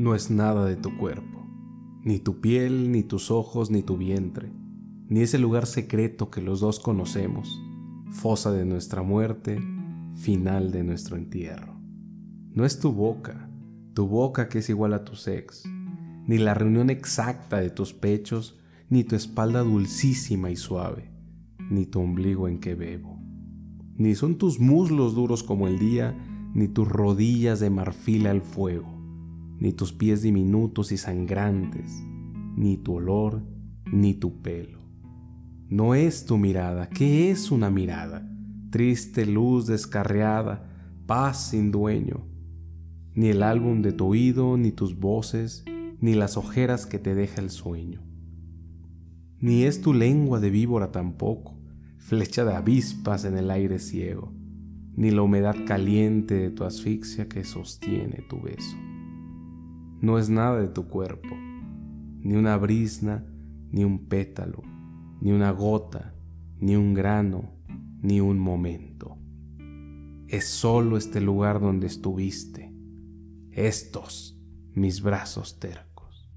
no es nada de tu cuerpo, ni tu piel, ni tus ojos, ni tu vientre, ni ese lugar secreto que los dos conocemos, fosa de nuestra muerte, final de nuestro entierro. No es tu boca, tu boca que es igual a tu sex, ni la reunión exacta de tus pechos, ni tu espalda dulcísima y suave, ni tu ombligo en que bebo, ni son tus muslos duros como el día, ni tus rodillas de marfil al fuego ni tus pies diminutos y sangrantes, ni tu olor, ni tu pelo. No es tu mirada, ¿qué es una mirada? Triste luz descarriada, paz sin dueño. Ni el álbum de tu oído, ni tus voces, ni las ojeras que te deja el sueño. Ni es tu lengua de víbora tampoco, flecha de avispas en el aire ciego, ni la humedad caliente de tu asfixia que sostiene tu beso no es nada de tu cuerpo, ni una brisna, ni un pétalo, ni una gota, ni un grano, ni un momento. Es solo este lugar donde estuviste, estos mis brazos tercos.